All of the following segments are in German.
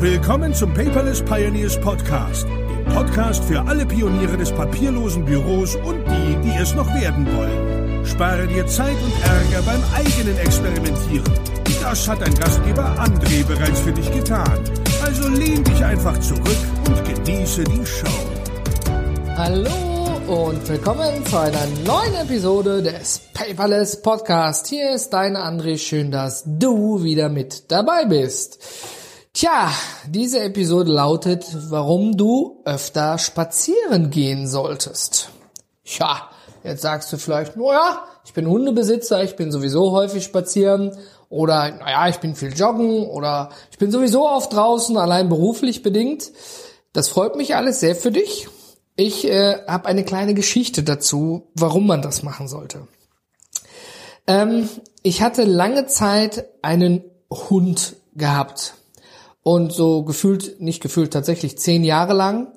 Willkommen zum Paperless Pioneers Podcast, dem Podcast für alle Pioniere des papierlosen Büros und die, die es noch werden wollen. Spare dir Zeit und Ärger beim eigenen Experimentieren. Das hat dein Gastgeber André bereits für dich getan. Also lehn dich einfach zurück und genieße die Show. Hallo und willkommen zu einer neuen Episode des Paperless Podcast. Hier ist dein André. Schön, dass du wieder mit dabei bist. Tja, diese Episode lautet, warum du öfter spazieren gehen solltest. Tja, jetzt sagst du vielleicht, naja, ich bin Hundebesitzer, ich bin sowieso häufig spazieren oder naja, ich bin viel joggen oder ich bin sowieso oft draußen, allein beruflich bedingt. Das freut mich alles sehr für dich. Ich äh, habe eine kleine Geschichte dazu, warum man das machen sollte. Ähm, ich hatte lange Zeit einen Hund gehabt und so gefühlt, nicht gefühlt, tatsächlich zehn Jahre lang.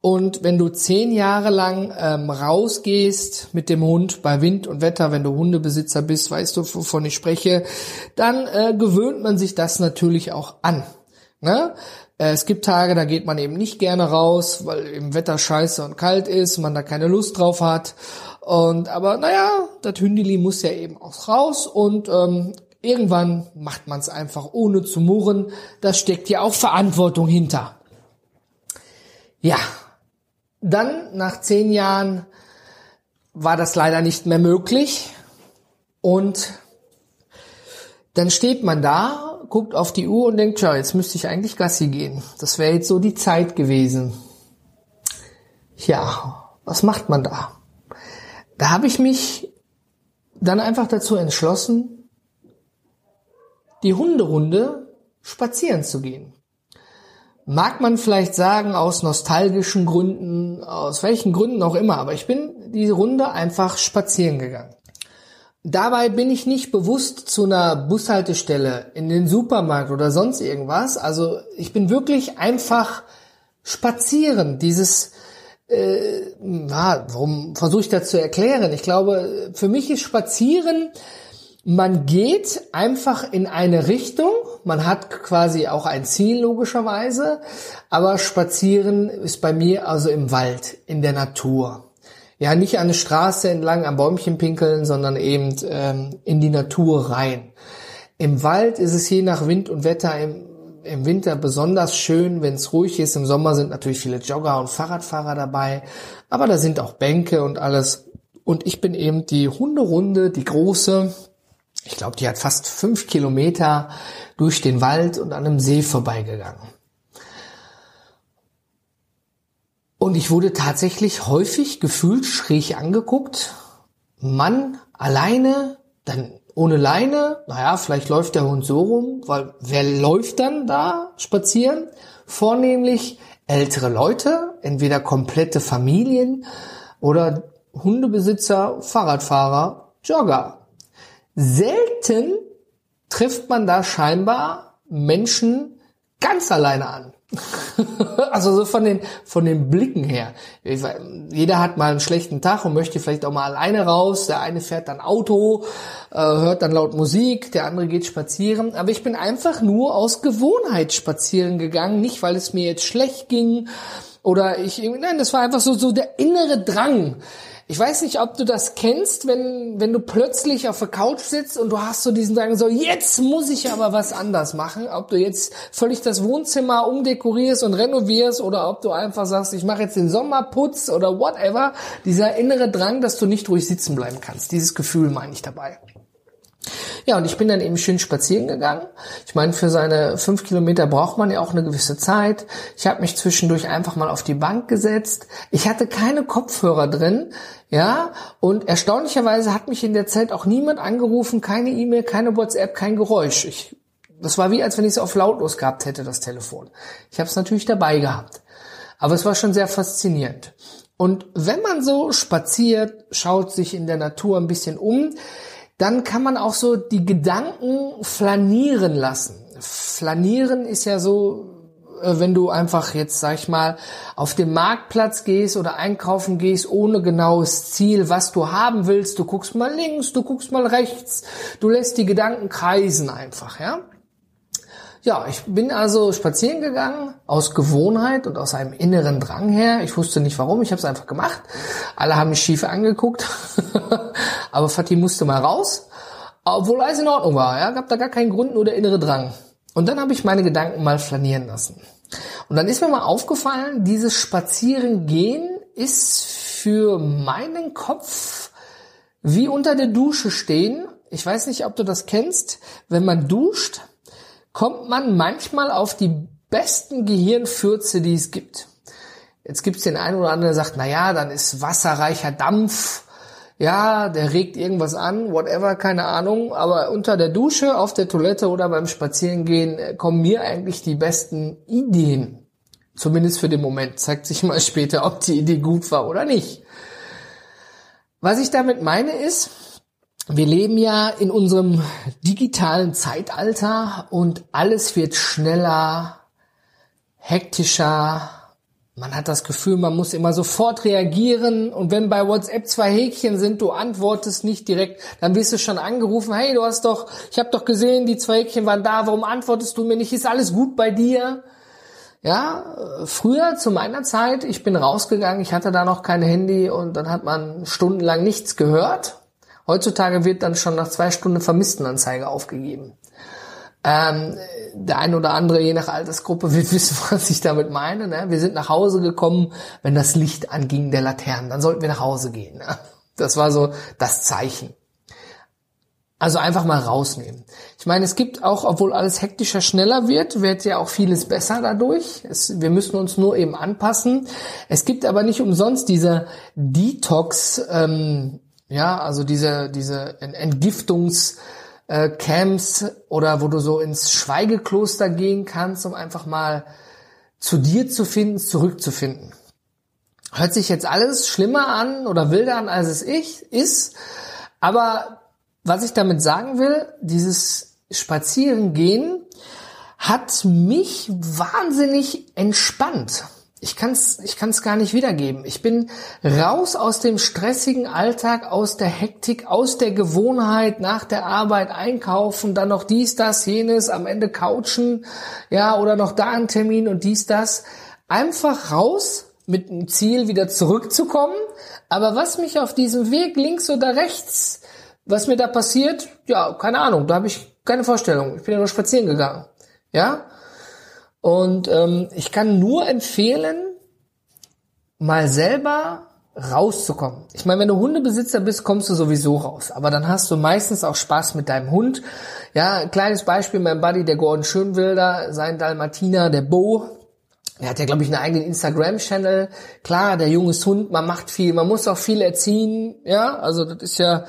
Und wenn du zehn Jahre lang ähm, rausgehst mit dem Hund bei Wind und Wetter, wenn du Hundebesitzer bist, weißt du, wovon ich spreche, dann äh, gewöhnt man sich das natürlich auch an. Ne? Äh, es gibt Tage, da geht man eben nicht gerne raus, weil im Wetter scheiße und kalt ist, man da keine Lust drauf hat. Und aber naja, das Hündeli muss ja eben auch raus und ähm, Irgendwann macht man es einfach ohne zu murren. Da steckt ja auch Verantwortung hinter. Ja, dann nach zehn Jahren war das leider nicht mehr möglich. Und dann steht man da, guckt auf die Uhr und denkt, ja, jetzt müsste ich eigentlich Gassi gehen. Das wäre jetzt so die Zeit gewesen. Ja, was macht man da? Da habe ich mich dann einfach dazu entschlossen, die Hunderunde spazieren zu gehen. Mag man vielleicht sagen, aus nostalgischen Gründen, aus welchen Gründen auch immer, aber ich bin die Runde einfach spazieren gegangen. Dabei bin ich nicht bewusst zu einer Bushaltestelle, in den Supermarkt oder sonst irgendwas. Also ich bin wirklich einfach spazieren. Dieses, äh, na, warum versuche ich das zu erklären? Ich glaube, für mich ist Spazieren man geht einfach in eine Richtung, man hat quasi auch ein Ziel logischerweise, aber spazieren ist bei mir also im Wald, in der Natur. Ja, nicht an der Straße entlang am Bäumchen pinkeln, sondern eben ähm, in die Natur rein. Im Wald ist es je nach Wind und Wetter im, im Winter besonders schön, wenn es ruhig ist. Im Sommer sind natürlich viele Jogger und Fahrradfahrer dabei, aber da sind auch Bänke und alles. Und ich bin eben die Hunderunde, die große, ich glaube, die hat fast fünf Kilometer durch den Wald und an einem See vorbeigegangen. Und ich wurde tatsächlich häufig gefühlt schräg angeguckt. Mann alleine, dann ohne Leine. Naja, vielleicht läuft der Hund so rum, weil wer läuft dann da spazieren? Vornehmlich ältere Leute, entweder komplette Familien oder Hundebesitzer, Fahrradfahrer, Jogger. Selten trifft man da scheinbar Menschen ganz alleine an. also so von den, von den Blicken her. Jeder hat mal einen schlechten Tag und möchte vielleicht auch mal alleine raus. Der eine fährt dann Auto, äh, hört dann laut Musik, der andere geht spazieren. Aber ich bin einfach nur aus Gewohnheit spazieren gegangen, nicht weil es mir jetzt schlecht ging oder ich, nein, das war einfach so, so der innere Drang. Ich weiß nicht, ob du das kennst, wenn, wenn du plötzlich auf der Couch sitzt und du hast so diesen Drang, so jetzt muss ich aber was anders machen. Ob du jetzt völlig das Wohnzimmer umdekorierst und renovierst oder ob du einfach sagst, ich mache jetzt den Sommerputz oder whatever. Dieser innere Drang, dass du nicht ruhig sitzen bleiben kannst. Dieses Gefühl meine ich dabei. Ja, und ich bin dann eben schön spazieren gegangen. Ich meine, für seine fünf Kilometer braucht man ja auch eine gewisse Zeit. Ich habe mich zwischendurch einfach mal auf die Bank gesetzt. Ich hatte keine Kopfhörer drin, ja, und erstaunlicherweise hat mich in der Zeit auch niemand angerufen, keine E-Mail, keine WhatsApp, kein Geräusch. Ich, das war wie, als wenn ich es auf lautlos gehabt hätte, das Telefon. Ich habe es natürlich dabei gehabt. Aber es war schon sehr faszinierend. Und wenn man so spaziert, schaut sich in der Natur ein bisschen um, dann kann man auch so die Gedanken flanieren lassen. Flanieren ist ja so, äh, wenn du einfach jetzt, sag ich mal, auf dem Marktplatz gehst oder einkaufen gehst, ohne genaues Ziel, was du haben willst. Du guckst mal links, du guckst mal rechts, du lässt die Gedanken kreisen einfach, ja. Ja, ich bin also spazieren gegangen aus Gewohnheit und aus einem inneren Drang her. Ich wusste nicht warum, ich habe es einfach gemacht. Alle haben mich schief angeguckt, aber Fatih musste mal raus, obwohl alles in Ordnung war. Ja, gab da gar keinen Grund, nur der innere Drang. Und dann habe ich meine Gedanken mal flanieren lassen. Und dann ist mir mal aufgefallen, dieses Spazierengehen ist für meinen Kopf wie unter der Dusche stehen. Ich weiß nicht, ob du das kennst. Wenn man duscht, kommt man manchmal auf die besten Gehirnfürze, die es gibt. Jetzt gibt es den einen oder anderen, der sagt, na ja, dann ist wasserreicher Dampf, ja, der regt irgendwas an, whatever, keine Ahnung, aber unter der Dusche, auf der Toilette oder beim Spazierengehen äh, kommen mir eigentlich die besten Ideen. Zumindest für den Moment. Zeigt sich mal später, ob die Idee gut war oder nicht. Was ich damit meine ist, wir leben ja in unserem digitalen Zeitalter und alles wird schneller, hektischer. Man hat das Gefühl, man muss immer sofort reagieren und wenn bei WhatsApp zwei Häkchen sind, du antwortest nicht direkt, dann wirst du schon angerufen, hey, du hast doch, ich habe doch gesehen, die zwei Häkchen waren da, warum antwortest du mir nicht? Ist alles gut bei dir? Ja, früher zu meiner Zeit, ich bin rausgegangen, ich hatte da noch kein Handy und dann hat man stundenlang nichts gehört Heutzutage wird dann schon nach zwei Stunden Vermisstenanzeige aufgegeben. Ähm, der eine oder andere, je nach Altersgruppe, wird wissen, was ich damit meine. Ne? Wir sind nach Hause gekommen, wenn das Licht anging der Laternen. Dann sollten wir nach Hause gehen. Ne? Das war so das Zeichen. Also einfach mal rausnehmen. Ich meine, es gibt auch, obwohl alles hektischer, schneller wird, wird ja auch vieles besser dadurch. Es, wir müssen uns nur eben anpassen. Es gibt aber nicht umsonst diese Detox, ähm, ja, also diese, diese Entgiftungs- äh, oder wo du so ins Schweigekloster gehen kannst, um einfach mal zu dir zu finden, zurückzufinden. Hört sich jetzt alles schlimmer an oder wilder an, als es ich ist, aber was ich damit sagen will, dieses Spazierengehen hat mich wahnsinnig entspannt ich kann es ich kann's gar nicht wiedergeben. Ich bin raus aus dem stressigen Alltag, aus der Hektik, aus der Gewohnheit, nach der Arbeit einkaufen, dann noch dies, das, jenes, am Ende couchen, ja, oder noch da ein Termin und dies, das. Einfach raus mit dem Ziel, wieder zurückzukommen. Aber was mich auf diesem Weg links oder rechts, was mir da passiert, ja, keine Ahnung, da habe ich keine Vorstellung. Ich bin ja nur spazieren gegangen. Ja, und ähm, ich kann nur empfehlen, mal selber rauszukommen. Ich meine, wenn du Hundebesitzer bist, kommst du sowieso raus. Aber dann hast du meistens auch Spaß mit deinem Hund. Ja, ein kleines Beispiel, mein Buddy, der Gordon Schönwilder, sein Dalmatiner, der Bo, er hat ja, glaube ich, einen eigenen Instagram-Channel. Klar, der junge Hund, man macht viel, man muss auch viel erziehen. Ja, also das ist ja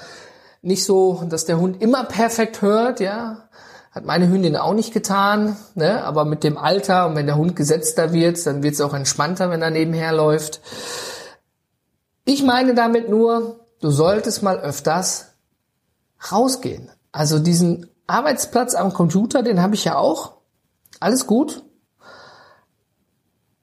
nicht so, dass der Hund immer perfekt hört. Ja, hat meine Hündin auch nicht getan, ne? aber mit dem Alter und wenn der Hund gesetzter wird, dann wird es auch entspannter, wenn er nebenher läuft. Ich meine damit nur, du solltest mal öfters rausgehen. Also diesen Arbeitsplatz am Computer, den habe ich ja auch. Alles gut.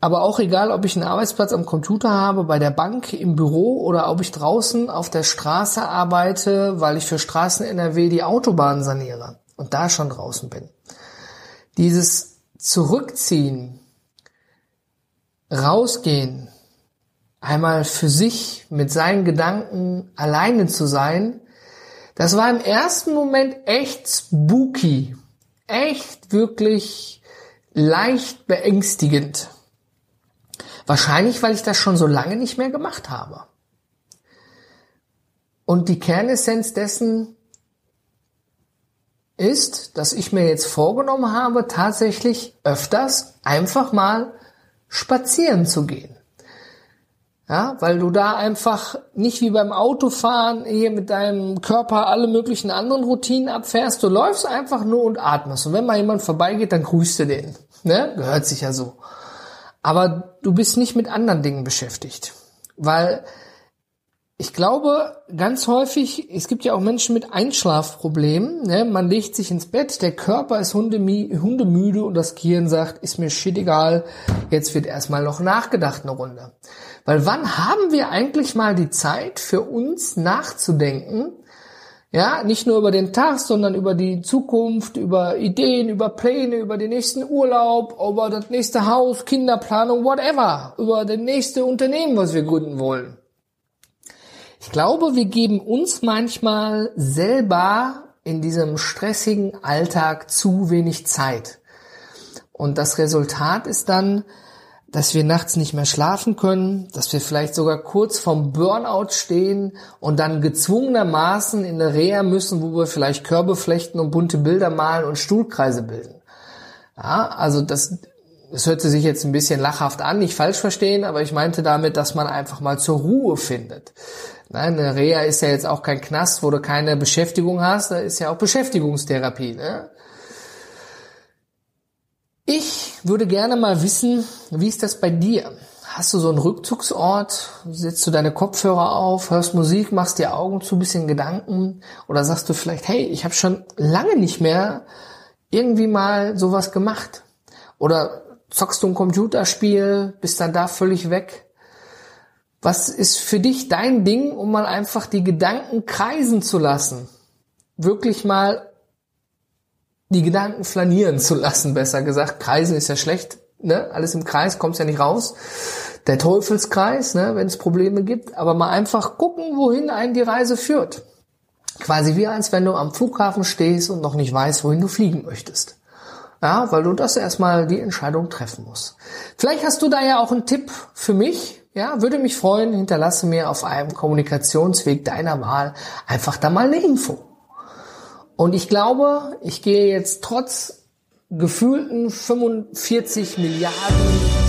Aber auch egal, ob ich einen Arbeitsplatz am Computer habe, bei der Bank, im Büro oder ob ich draußen auf der Straße arbeite, weil ich für Straßen NRW die Autobahn saniere und da schon draußen bin. Dieses Zurückziehen, rausgehen, einmal für sich mit seinen Gedanken alleine zu sein, das war im ersten Moment echt spooky, echt wirklich leicht beängstigend. Wahrscheinlich, weil ich das schon so lange nicht mehr gemacht habe. Und die Kernessenz dessen ist, dass ich mir jetzt vorgenommen habe, tatsächlich öfters einfach mal spazieren zu gehen. Ja, weil du da einfach nicht wie beim Autofahren hier mit deinem Körper alle möglichen anderen Routinen abfährst. Du läufst einfach nur und atmest. Und wenn mal jemand vorbeigeht, dann grüßt du den. Ne? Gehört sich ja so. Aber du bist nicht mit anderen Dingen beschäftigt. Weil ich glaube, ganz häufig, es gibt ja auch Menschen mit Einschlafproblemen. Ne? Man legt sich ins Bett, der Körper ist hundemüde und das Gehirn sagt, ist mir shit egal, jetzt wird erstmal noch nachgedacht eine Runde. Weil wann haben wir eigentlich mal die Zeit für uns nachzudenken? Ja, nicht nur über den Tag, sondern über die Zukunft, über Ideen, über Pläne, über den nächsten Urlaub, über das nächste Haus, Kinderplanung, whatever, über das nächste Unternehmen, was wir gründen wollen. Ich glaube, wir geben uns manchmal selber in diesem stressigen Alltag zu wenig Zeit. Und das Resultat ist dann, dass wir nachts nicht mehr schlafen können, dass wir vielleicht sogar kurz vorm Burnout stehen und dann gezwungenermaßen in eine Reha müssen, wo wir vielleicht Körbe flechten und bunte Bilder malen und Stuhlkreise bilden. Ja, also das, das hört sich jetzt ein bisschen lachhaft an, nicht falsch verstehen, aber ich meinte damit, dass man einfach mal zur Ruhe findet. Nein, eine Reha ist ja jetzt auch kein Knast, wo du keine Beschäftigung hast, da ist ja auch Beschäftigungstherapie. Ne? Ich würde gerne mal wissen, wie ist das bei dir? Hast du so einen Rückzugsort? Setzt du deine Kopfhörer auf, hörst Musik, machst dir Augen zu, bisschen Gedanken? Oder sagst du vielleicht, hey, ich habe schon lange nicht mehr irgendwie mal sowas gemacht? Oder zockst du ein Computerspiel, bist dann da völlig weg? Was ist für dich dein Ding, um mal einfach die Gedanken kreisen zu lassen? Wirklich mal die Gedanken flanieren zu lassen, besser gesagt. Kreisen ist ja schlecht, ne? Alles im Kreis, kommt's ja nicht raus. Der Teufelskreis, ne? wenn es Probleme gibt, aber mal einfach gucken, wohin einen die Reise führt. Quasi wie als wenn du am Flughafen stehst und noch nicht weißt, wohin du fliegen möchtest. Ja, weil du das erstmal die Entscheidung treffen musst. Vielleicht hast du da ja auch einen Tipp für mich. Ja, würde mich freuen, hinterlasse mir auf einem Kommunikationsweg deiner Wahl einfach da mal eine Info. Und ich glaube, ich gehe jetzt trotz gefühlten 45 Milliarden,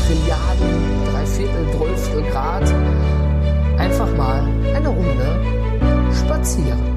Trilliarden, Dreiviertel, Dreißtel Grad einfach mal eine Runde spazieren.